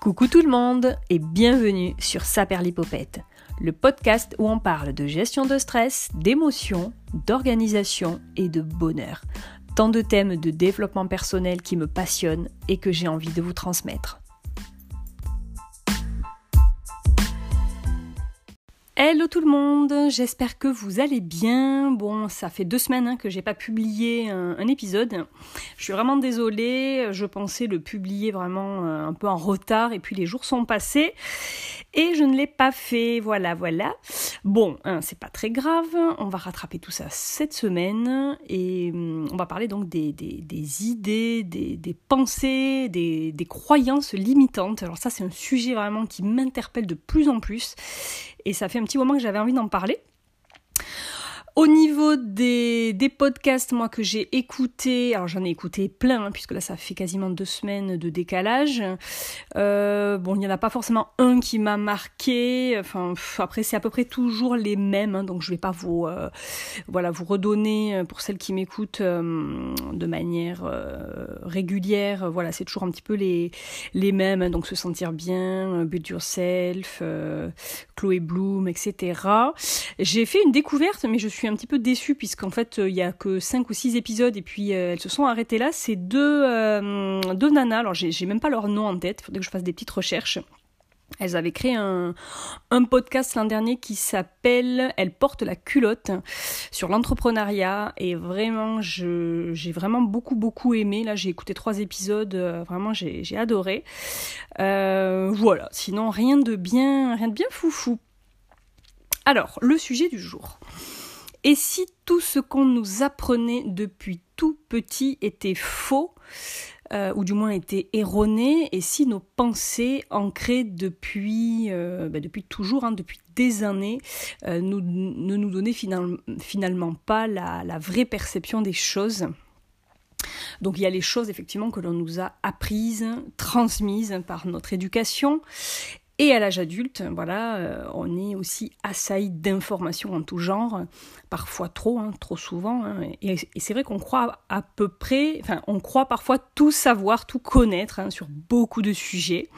Coucou tout le monde et bienvenue sur Saperlipopette, le podcast où on parle de gestion de stress, d'émotions, d'organisation et de bonheur. Tant de thèmes de développement personnel qui me passionnent et que j'ai envie de vous transmettre. Hello tout le monde, j'espère que vous allez bien. Bon, ça fait deux semaines hein, que j'ai pas publié un, épisode. Je suis vraiment désolée, je pensais le publier vraiment euh, un peu en retard et puis les jours sont passés et je ne l'ai pas fait. Voilà, voilà. Bon, hein, c'est pas très grave, on va rattraper tout ça cette semaine et hum, on va parler donc des, idées, des, pensées, des, des croyances limitantes. Alors ça c'est un sujet vraiment qui m'interpelle de plus en plus et ça fait un petit moment que j'avais envie d'en parler. Au niveau des, des, podcasts, moi, que j'ai écoutés, alors j'en ai écouté plein, hein, puisque là, ça fait quasiment deux semaines de décalage. Euh, bon, il n'y en a pas forcément un qui m'a marqué. Enfin, après, c'est à peu près toujours les mêmes, hein, donc je ne vais pas vous, euh, voilà, vous redonner, euh, pour celles qui m'écoutent de manière régulière, voilà, c'est toujours un petit peu les, les mêmes, hein, donc se sentir bien, Build Yourself, Chloé Bloom, etc. J'ai fait une découverte, mais je suis un petit peu déçue puisqu'en fait il y a que 5 ou 6 épisodes et puis euh, elles se sont arrêtées là. C'est deux, euh, deux nanas, alors j'ai même pas leur nom en tête, il faudrait que je fasse des petites recherches. Elles avaient créé un, un podcast l'an dernier qui s'appelle Elle porte la culotte sur l'entrepreneuriat et vraiment j'ai vraiment beaucoup beaucoup aimé. Là j'ai écouté trois épisodes, euh, vraiment j'ai adoré. voilà, sinon rien de bien rien de bien foufou. Alors le sujet du jour. Et si tout ce qu'on nous apprenait depuis tout petit était faux, euh, ou du moins était erroné, et si nos pensées ancrées depuis, euh, bah, depuis toujours, hein, depuis des années, euh, ne nous donnaient finalement pas la, la vraie perception des choses. Donc il y a les choses effectivement que l'on nous a apprises, transmises par notre éducation, et à l'âge adulte, voilà, euh, on est aussi assailli d'informations en tout genre, parfois trop, hein, trop souvent. Hein. et, c'est vrai qu'on croit à peu près, enfin, on croit parfois tout savoir, tout connaître hein, sur beaucoup de sujets.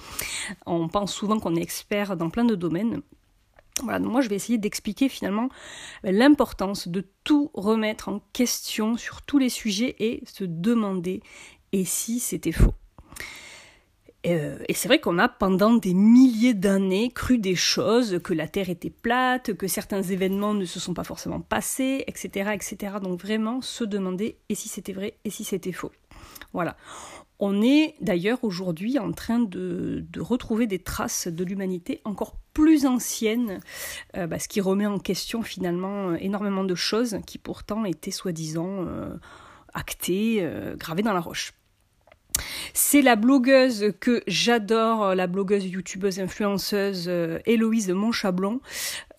On pense souvent qu'on est expert dans plein de domaines. Voilà, moi je vais essayer d'expliquer finalement ben, l'importance de tout remettre en question sur tous les sujets et se demander et si c'était faux. Euh, et c'est vrai qu'on a pendant des milliers d'années cru des choses, que la Terre était plate, que certains événements ne se sont pas forcément passés, etc. etc. Donc vraiment se demander et si c'était vrai et si c'était faux. Voilà. On est d'ailleurs aujourd'hui en train de, retrouver des traces de l'humanité encore plus anciennes, euh, bah, ce qui remet en question finalement énormément de choses qui pourtant étaient soi-disant euh, actées, gravées dans la roche. C'est la blogueuse que j'adore, euh, la blogueuse, youtubeuse, influenceuse euh, Héloïse Monchablon,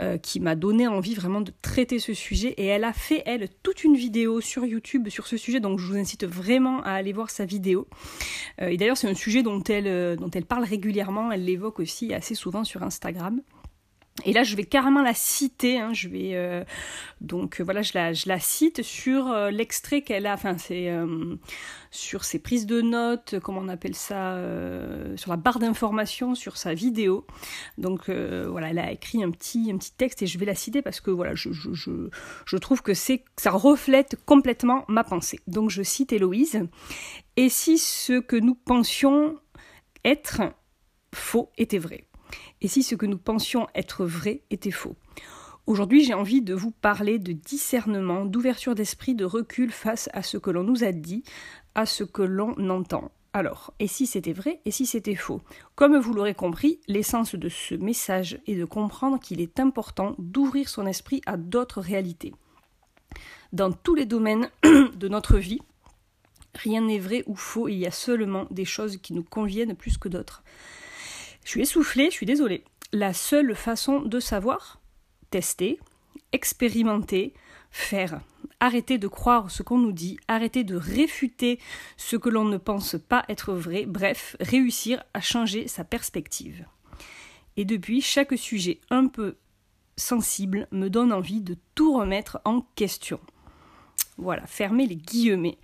euh, qui m'a donné envie vraiment de traiter ce sujet. Et elle a fait, elle, toute une vidéo sur YouTube sur ce sujet, donc je vous incite vraiment à aller voir sa vidéo. et d'ailleurs, c'est un sujet dont elle, dont elle parle régulièrement, elle l'évoque aussi assez souvent sur Instagram. Et là, je vais carrément la citer. Hein, je vais euh, donc voilà, je la, cite sur euh, l'extrait qu'elle a. Enfin, c'est euh, sur ses prises de notes, comment on appelle ça, sur la barre d'information, sur sa vidéo. Donc voilà, elle a écrit un petit, un petit texte et je vais la citer parce que voilà, je, je, je, je trouve que c'est ça reflète complètement ma pensée. Donc je cite Héloïse. Et si ce que nous pensions être faux était vrai? Et si ce que nous pensions être vrai était faux. Aujourd'hui, j'ai envie de vous parler de discernement, d'ouverture d'esprit, de recul face à ce que l'on nous a dit, à ce que l'on entend. Alors, et si c'était vrai, et si c'était faux? Comme vous l'aurez compris, l'essence de ce message est de comprendre qu'il est important d'ouvrir son esprit à d'autres réalités. Dans tous les domaines de notre vie, rien n'est vrai ou faux, il y a seulement des choses qui nous conviennent plus que d'autres. Je suis essoufflée, je suis désolée. La seule façon de savoir, tester, expérimenter, faire. Arrêter de croire ce qu'on nous dit, arrêter de réfuter ce que l'on ne pense pas être vrai, bref, réussir à changer sa perspective. Et depuis, chaque sujet un peu sensible me donne envie de tout remettre en question. Voilà, fermez les guillemets.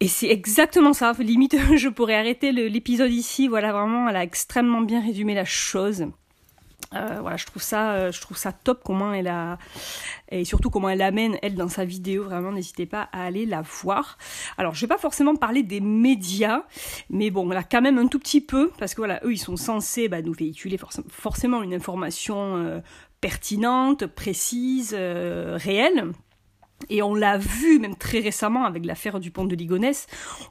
Et c'est exactement ça. Limite, je pourrais arrêter l'épisode ici. Voilà, vraiment, elle a extrêmement bien résumé la chose. Euh, voilà, je trouve ça, euh, je trouve ça top comment elle a et surtout comment elle amène elle dans sa vidéo. Vraiment, n'hésitez pas à aller la voir. Alors, je vais pas forcément parler des médias, mais bon, là quand même un tout petit peu parce que voilà, eux ils sont censés bah, nous véhiculer forcément une information euh, pertinente, précise, réelle. Et on l'a vu même très récemment avec l'affaire du pont de Ligonnès,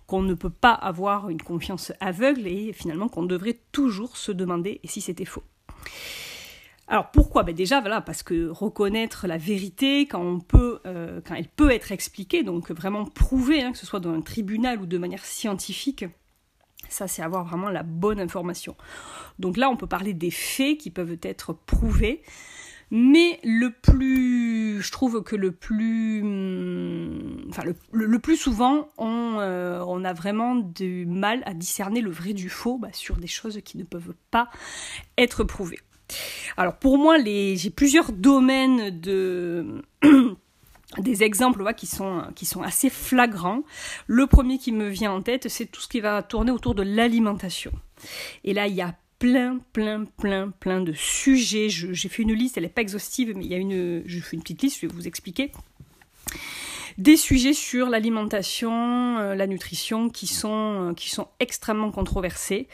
qu'on ne peut pas avoir une confiance aveugle et finalement qu'on devrait toujours se demander si c'était faux. Alors pourquoi? Ben Déjà, voilà, parce que reconnaître la vérité quand, euh, elle peut être expliquée, donc vraiment prouver, hein, que ce soit dans un tribunal ou de manière scientifique, ça c'est avoir vraiment la bonne information. Donc là, on peut parler des faits qui peuvent être prouvés, mais le plus, je trouve que le plus, hum, enfin le, plus souvent, on, euh, on, a vraiment du mal à discerner le vrai du faux bah, sur des choses qui ne peuvent pas être prouvées. Alors pour moi, j'ai plusieurs domaines de des exemples qui, sont, qui sont assez flagrants. Le premier qui me vient en tête, c'est tout ce qui va tourner autour de l'alimentation. Et là, il y a plein, plein, plein, plein de sujets. J'ai fait une liste, elle n'est pas exhaustive, mais il y a une, je fais une petite liste, je vais vous expliquer. Des sujets sur l'alimentation, euh, la nutrition qui sont, qui sont extrêmement controversés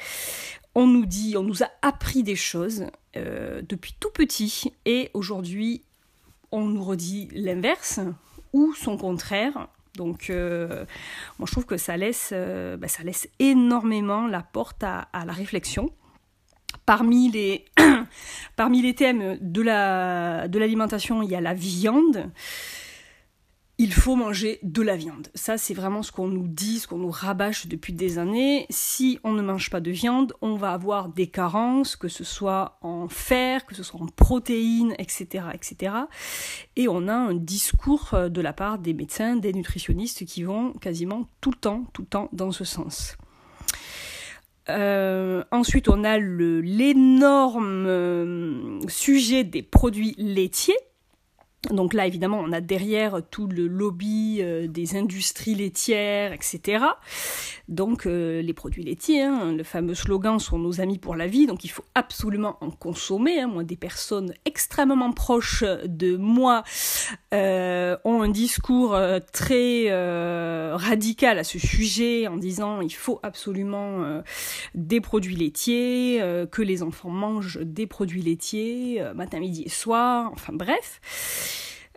on nous dit, on nous a appris des choses euh, depuis tout petit et aujourd'hui on nous redit l'inverse ou son contraire. Donc euh, moi je trouve que ça laisse, euh, bah, ça laisse énormément la porte à, la réflexion. Parmi les, thèmes de l'alimentation, la, de il y a la viande il faut manger de la viande. Ça, c'est vraiment ce qu'on nous dit, ce qu'on nous rabâche depuis des années. Si on ne mange pas de viande, on va avoir des carences, que ce soit en fer, que ce soit en protéines, etc., etc. Et on a un discours euh, de la part des médecins, des nutritionnistes qui vont quasiment tout le temps, tout le temps dans ce sens. Euh, ensuite, on a l'énorme euh, sujet des produits laitiers donc là, évidemment, on a derrière tout le lobby euh, des industries laitières, etc. Donc euh, les produits laitiers, hein, le fameux slogan sont nos amis pour la vie, donc il faut absolument en consommer. Hein. Moi, des personnes extrêmement proches de moi euh, ont un discours très radical à ce sujet en disant il faut absolument des produits laitiers, que les enfants mangent des produits laitiers matin, midi et soir, enfin bref.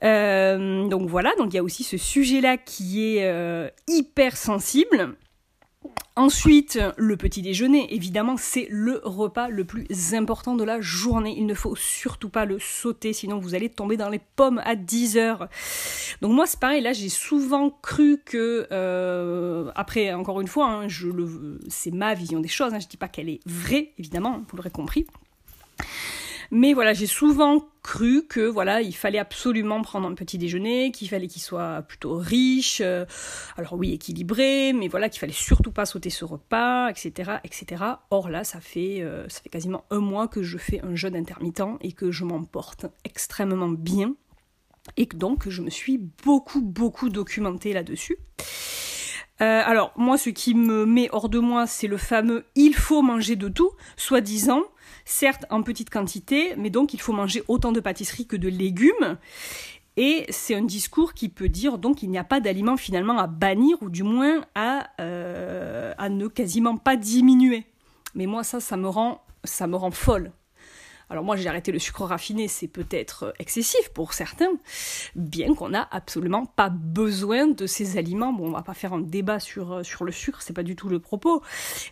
Euh, donc voilà, donc il y a aussi ce sujet-là qui est euh, hyper sensible. Ensuite, le petit déjeuner, évidemment, c'est le repas le plus important de la journée. Il ne faut surtout pas le sauter, sinon vous allez tomber dans les pommes à 10 heures. Donc moi, c'est pareil, là, j'ai souvent cru que, euh, après, encore une fois, hein, c'est ma vision des choses, hein, je ne dis pas qu'elle est vraie, évidemment, vous l'aurez compris. Mais voilà, j'ai souvent cru que voilà, il fallait absolument prendre un petit déjeuner, qu'il fallait qu'il soit plutôt riche, euh, alors oui équilibré, mais voilà qu'il fallait surtout pas sauter ce repas, etc., etc. Or là, ça fait euh, ça fait quasiment un mois que je fais un jeûne intermittent et que je m'en porte extrêmement bien et que donc je me suis beaucoup beaucoup documentée là-dessus. Euh, alors moi, ce qui me met hors de moi, c'est le fameux il faut manger de tout, soi-disant certes en petite quantité, mais donc il faut manger autant de pâtisseries que de légumes. Et c'est un discours qui peut dire donc qu'il n'y a pas d'aliments finalement à bannir ou du moins à, euh, à ne quasiment pas diminuer. Mais moi ça, ça me rend, ça me rend folle. Alors moi j'ai arrêté le sucre raffiné, c'est peut-être excessif pour certains, bien qu'on n'a absolument pas besoin de ces aliments. Bon, on va pas faire un débat sur, euh, sur le sucre, c'est pas du tout le propos.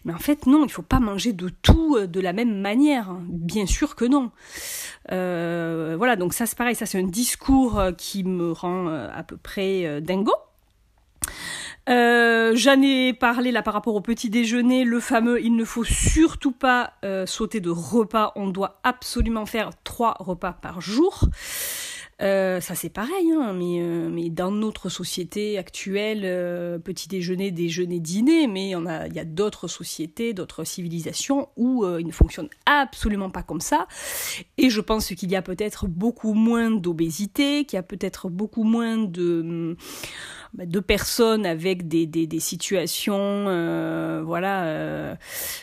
Mais en fait, non, il faut pas manger de tout euh, de la même manière. Bien sûr que non. Euh, voilà, donc ça c'est pareil, ça c'est un discours qui me rend à peu près dingo. Euh, J'en ai parlé là par rapport au petit déjeuner, le fameux il ne faut surtout pas euh, sauter de repas, on doit absolument faire trois repas par jour. Euh, ça c'est pareil, hein, mais, euh, mais dans notre société actuelle, petit déjeuner, déjeuner, dîner, mais il a, y a d'autres sociétés, d'autres civilisations où il ne fonctionne absolument pas comme ça. Et je pense qu'il y a peut-être beaucoup moins d'obésité, qu'il y a peut-être beaucoup moins de bah, de personnes avec des, des, situations, euh, voilà, euh,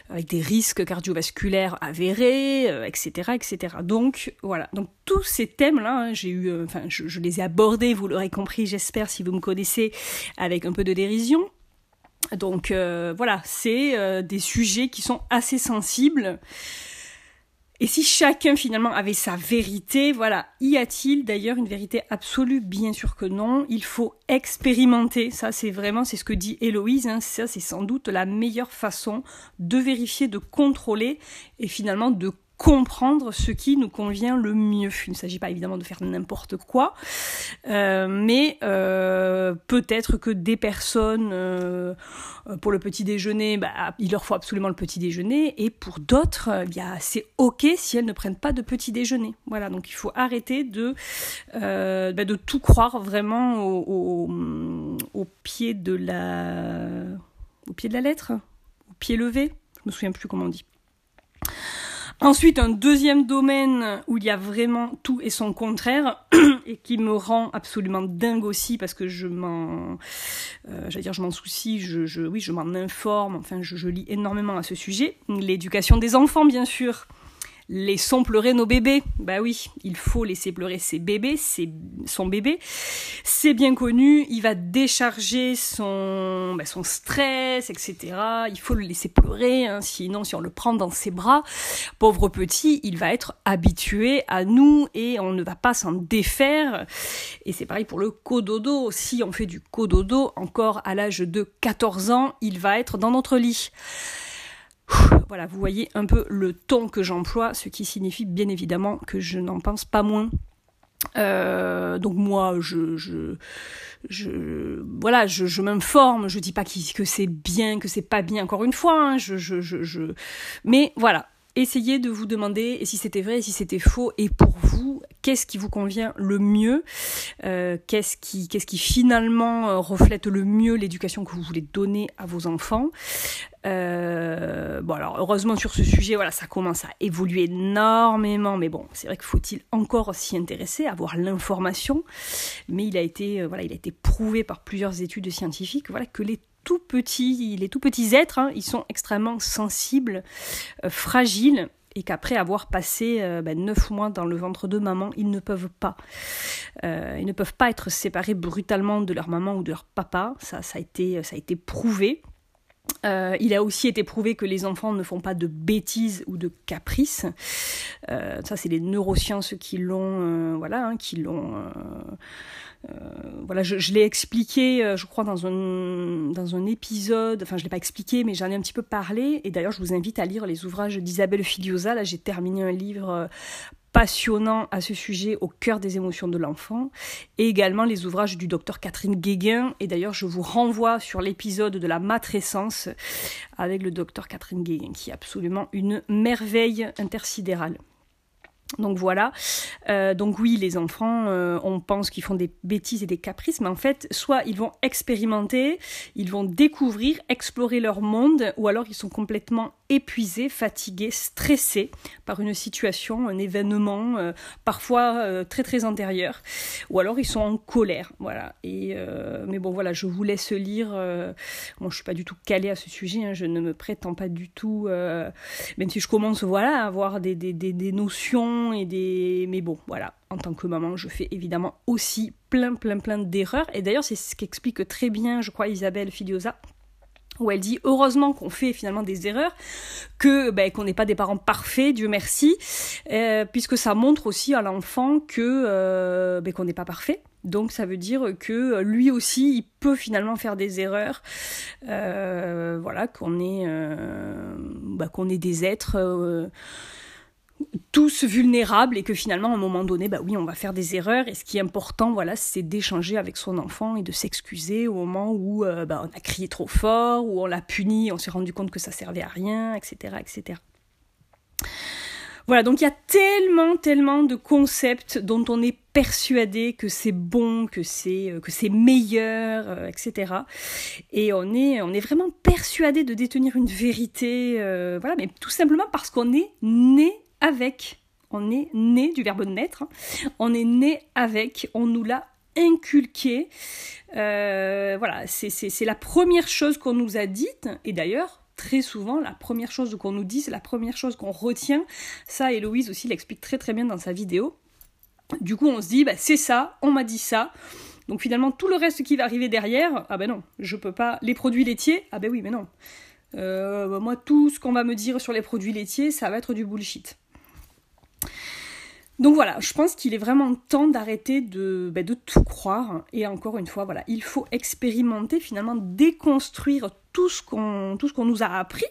avec des risques cardiovasculaires avérés, etc., etc. Donc voilà, donc tous ces thèmes-là, hein, j'ai eu, enfin, je, je, les ai abordés, vous l'aurez compris, j'espère, si vous me connaissez, avec un peu de dérision. Donc voilà, c'est des sujets qui sont assez sensibles. Et si chacun finalement avait sa vérité, voilà, y a-t-il d'ailleurs une vérité absolue? Bien sûr que non. Il faut expérimenter. Ça, c'est vraiment, c'est ce que dit Héloïse. Hein. Ça, c'est sans doute la meilleure façon de vérifier, de contrôler et finalement de comprendre ce qui nous convient le mieux. Il ne s'agit pas évidemment de faire n'importe quoi, euh, mais euh, peut-être que des personnes, euh, pour le petit déjeuner, bah, il leur faut absolument le petit déjeuner, et pour d'autres, eh c'est ok si elles ne prennent pas de petit déjeuner. Voilà, donc il faut arrêter de, bah, de tout croire vraiment au, pied de la, au pied de la lettre, au pied levé. Je me souviens plus comment on dit. Ensuite, un deuxième domaine où il y a vraiment tout et son contraire, et qui me rend absolument dingue aussi parce que je m'en, euh, dire, je m'en soucie, je, je, oui, je m'en informe, enfin, je, je lis énormément à ce sujet. L'éducation des enfants, bien sûr. Laissons pleurer nos bébés. Bah oui, il faut laisser pleurer ses bébés, c'est son bébé. C'est bien connu, il va décharger son, bah, son stress, etc. Il faut le laisser pleurer, hein. sinon si on le prend dans ses bras, pauvre petit, il va être habitué à nous et on ne va pas s'en défaire. Et c'est pareil pour le cododo. Si on fait du cododo encore à l'âge de 14 ans, il va être dans notre lit. Voilà, vous voyez un peu le ton que j'emploie, ce qui signifie bien évidemment que je n'en pense pas moins. Euh, donc moi, je, je, je voilà, je, m'informe. Je dis pas que c'est bien, que c'est pas bien. Encore une fois, hein, je, je, je, mais voilà, essayez de vous demander si c'était vrai et si c'était faux. Et pour vous qu'est-ce qui vous convient le mieux? Euh, qu'est-ce qui finalement euh, reflète le mieux l'éducation que vous voulez donner à vos enfants? Euh, bon heureusement sur ce sujet voilà ça commence à évoluer énormément. Mais bon c'est vrai qu'il faut-il encore s'y intéresser avoir l'information? Mais il a été voilà il a été prouvé par plusieurs études scientifiques voilà que les tout petits, les tout petits êtres, hein, ils sont extrêmement sensibles, euh, fragiles, et qu'après avoir passé euh, ben, neuf mois dans le ventre de maman, ils ne peuvent pas, euh, ils ne peuvent pas être séparés brutalement de leur maman ou de leur papa. Ça a été, ça a été prouvé. Il a aussi été prouvé que les enfants ne font pas de bêtises ou de caprices. ça, c'est les neurosciences qui l'ont, voilà, hein, qui l'ont euh, voilà, je, l'ai expliqué, euh, je crois, dans un, dans un épisode, enfin je ne l'ai pas expliqué, mais j'en ai un petit peu parlé, et d'ailleurs je vous invite à lire les ouvrages d'Isabelle Filiosa, là j'ai terminé un livre euh, passionnant à ce sujet au cœur des émotions de l'enfant, et également les ouvrages du docteur Catherine Guéguin, et d'ailleurs je vous renvoie sur l'épisode de la matrescence avec le docteur Catherine Guéguin, qui est absolument une merveille intersidérale. Donc voilà. Euh, donc oui, les enfants, euh, on pense qu'ils font des bêtises et des caprices, mais en fait, soit ils vont expérimenter, ils vont découvrir, explorer leur monde, ou alors ils sont complètement épuisés, fatigués, stressés par une situation, un événement, euh, parfois très très antérieur, ou alors ils sont en colère. Voilà. Et mais bon, voilà, je vous laisse lire. moi, je suis pas du tout calée à ce sujet. Hein, je ne me prétends pas du tout, même si je commence, voilà, à avoir des, des, des, des notions et des... Mais bon, voilà, en tant que maman, je fais évidemment aussi plein, plein, plein d'erreurs. Et d'ailleurs, c'est ce qu'explique très bien, je crois, Isabelle Filiosa où elle dit heureusement qu'on fait finalement des erreurs, que ben, qu'on n'est pas des parents parfaits, Dieu merci, euh, puisque ça montre aussi à l'enfant que euh, ben, qu'on n'est pas parfait. Donc ça veut dire que lui aussi, il peut finalement faire des erreurs. Euh, voilà, qu'on est, ben, qu'on est des êtres tous vulnérables et que finalement à un moment donné bah oui on va faire des erreurs. Et ce qui est important voilà c'est d'échanger avec son enfant et de s'excuser au moment où euh, bah, on a crié trop fort ou on l'a puni on s'est rendu compte que ça servait à rien etc etc voilà donc il y a tellement tellement de concepts dont on est persuadé que c'est bon que c'est euh, que c'est meilleur euh, etc et on est on est vraiment persuadé de détenir une vérité voilà mais tout simplement parce qu'on est né avec. On est né du verbe naître. On est né avec. On nous l'a inculqué. voilà, c'est la première chose qu'on nous a dite, et d'ailleurs, très souvent, la première chose qu'on nous dit, c'est la première chose qu'on retient. Ça, Héloïse aussi l'explique très très bien dans sa vidéo. Du coup, on se dit, bah, c'est ça, on m'a dit ça. Donc finalement, tout le reste qui va arriver derrière, ah ben non, je peux pas. Les produits laitiers, ah ben oui, mais non. Euh, bah, moi, tout ce qu'on va me dire sur les produits laitiers, ça va être du bullshit. Donc voilà, je pense qu'il est vraiment temps d'arrêter de, bah, de tout croire. Et encore une fois, voilà, il faut expérimenter, finalement, déconstruire tout ce qu'on qu'on nous a appris.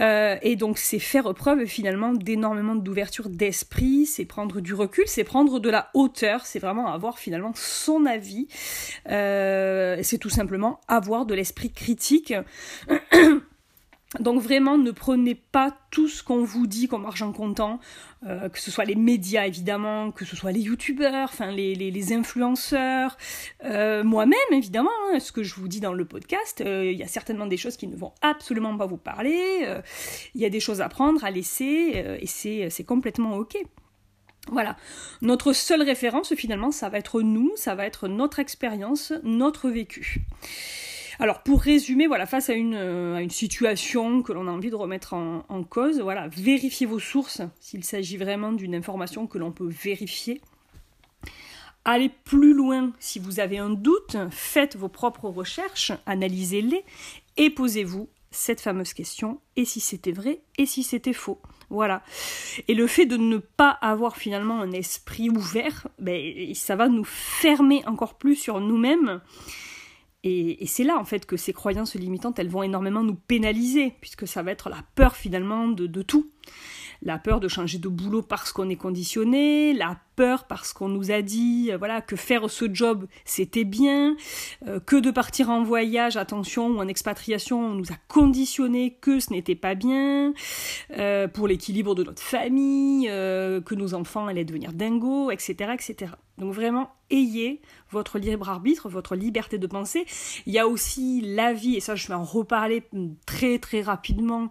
Euh, et donc c'est faire preuve finalement d'énormément d'ouverture d'esprit, c'est prendre du recul, c'est prendre de la hauteur, c'est vraiment avoir finalement son avis. Euh, c'est tout simplement avoir de l'esprit critique. Donc vraiment, ne prenez pas tout ce qu'on vous dit comme argent comptant, euh, que ce soit les médias évidemment, que ce soit les youtubeurs, enfin les, les, influenceurs, euh, moi-même évidemment, hein, ce que je vous dis dans le podcast, euh, il y a certainement des choses qui ne vont absolument pas vous parler, il y a des choses à prendre, à laisser, et c'est complètement ok. Voilà. Notre seule référence, finalement, ça va être nous, ça va être notre expérience, notre vécu. Alors pour résumer, voilà, face à une, euh, situation que l'on a envie de remettre en, cause, voilà, vérifiez vos sources s'il s'agit vraiment d'une information que l'on peut vérifier. Allez plus loin si vous avez un doute, faites vos propres recherches, analysez-les et posez-vous cette fameuse question et si c'était vrai et si c'était faux. Voilà. Et le fait de ne pas avoir finalement un esprit ouvert, ben, ça va nous fermer encore plus sur nous-mêmes et, c'est là en fait que ces croyances limitantes, elles vont énormément nous pénaliser, puisque ça va être la peur finalement de, tout. La peur de changer de boulot parce qu'on est conditionné, la peur parce qu'on nous a dit euh, voilà que faire ce job c'était bien, euh, que de partir en voyage, attention, ou en expatriation, on nous a conditionné que ce n'était pas bien, euh, pour l'équilibre de notre famille, que nos enfants allaient devenir dingos, etc., etc. Donc vraiment, ayez votre libre arbitre, votre liberté de penser. Il y a aussi la vie, et ça je vais en reparler très très rapidement,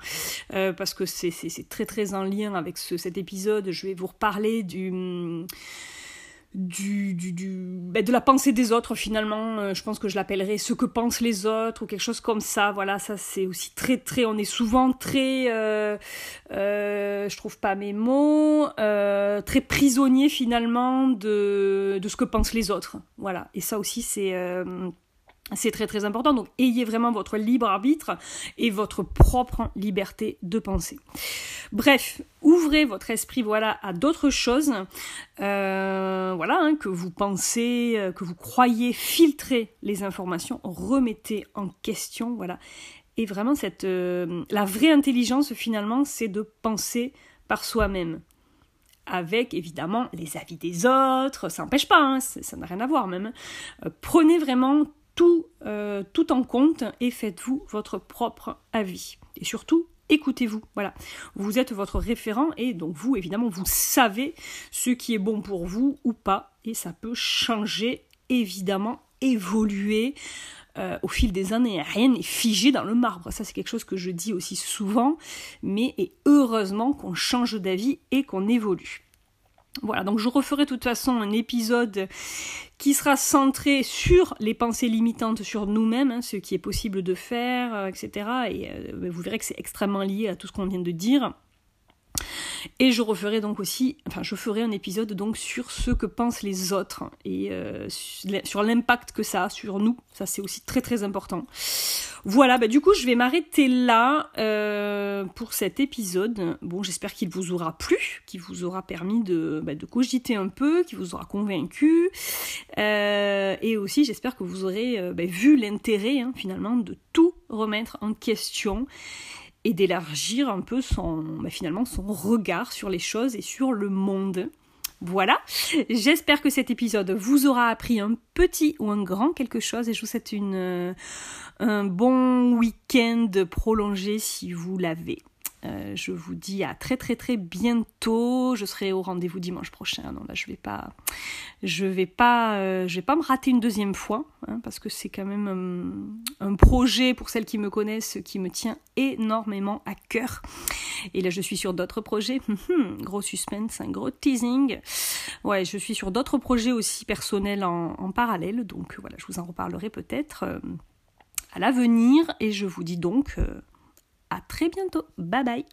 parce que c'est très très en lien avec cet épisode. Je vais vous reparler du du, du, ben, de la pensée des autres finalement. Euh, je pense que je l'appellerai ce que pensent les autres ou quelque chose comme ça. Voilà, ça c'est aussi très très. On est souvent très, euh, euh, je trouve pas mes mots, très prisonnier finalement de, de ce que pensent les autres. Voilà, et ça aussi c'est c'est très très important, donc ayez vraiment votre libre arbitre et votre propre liberté de penser. Bref, ouvrez votre esprit voilà à d'autres choses, euh, voilà hein, que vous pensez, euh, que vous croyez filtrer les informations, remettez en question, voilà. Et vraiment cette euh, la vraie intelligence finalement, c'est de penser par soi-même avec évidemment les avis des autres, ça n'empêche pas, hein, ça n'a rien à voir même. prenez vraiment tout, euh, tout en compte et faites-vous votre propre avis. Et surtout, écoutez-vous. Voilà. Vous êtes votre référent et donc vous, évidemment, vous savez ce qui est bon pour vous ou pas. Et ça peut changer, évidemment, évoluer. Euh, au fil des années, rien n'est figé dans le marbre. Ça, c'est quelque chose que je dis aussi souvent, mais et heureusement qu'on change d'avis et qu'on évolue. Voilà, donc je referai de toute façon un épisode qui sera centré sur les pensées limitantes sur nous-mêmes, hein, ce qui est possible de faire, euh, etc. Et euh, vous verrez que c'est extrêmement lié à tout ce qu'on vient de dire. Et je referai donc aussi, enfin je ferai un épisode donc sur ce que pensent les autres et euh, sur l'impact que ça a sur nous. Ça c'est aussi très très important. Voilà, bah du coup je vais m'arrêter là euh, pour cet épisode. Bon, j'espère qu'il vous aura plu, qu'il vous aura permis de, bah, cogiter un peu, qu'il vous aura convaincu. Euh, et aussi j'espère que vous aurez bah, vu l'intérêt hein, finalement de tout remettre en question et d'élargir un peu son, bah, finalement son regard sur les choses et sur le monde. Voilà, j'espère que cet épisode vous aura appris un petit ou un grand quelque chose et je vous souhaite une, euh, un bon week-end prolongé si vous l'avez. Euh, je vous dis à très très très bientôt. Je serai au rendez-vous dimanche prochain. Non, là je vais pas, je vais pas, euh, je vais pas me rater une deuxième fois hein, parce que c'est quand même un, projet pour celles qui me connaissent qui me tient énormément à cœur. Et là, je suis sur d'autres projets. gros suspense, un gros teasing. Ouais, je suis sur d'autres projets aussi personnels en, parallèle. Donc voilà, je vous en reparlerai peut-être euh, à l'avenir. Et je vous dis donc euh, à très bientôt. Bye bye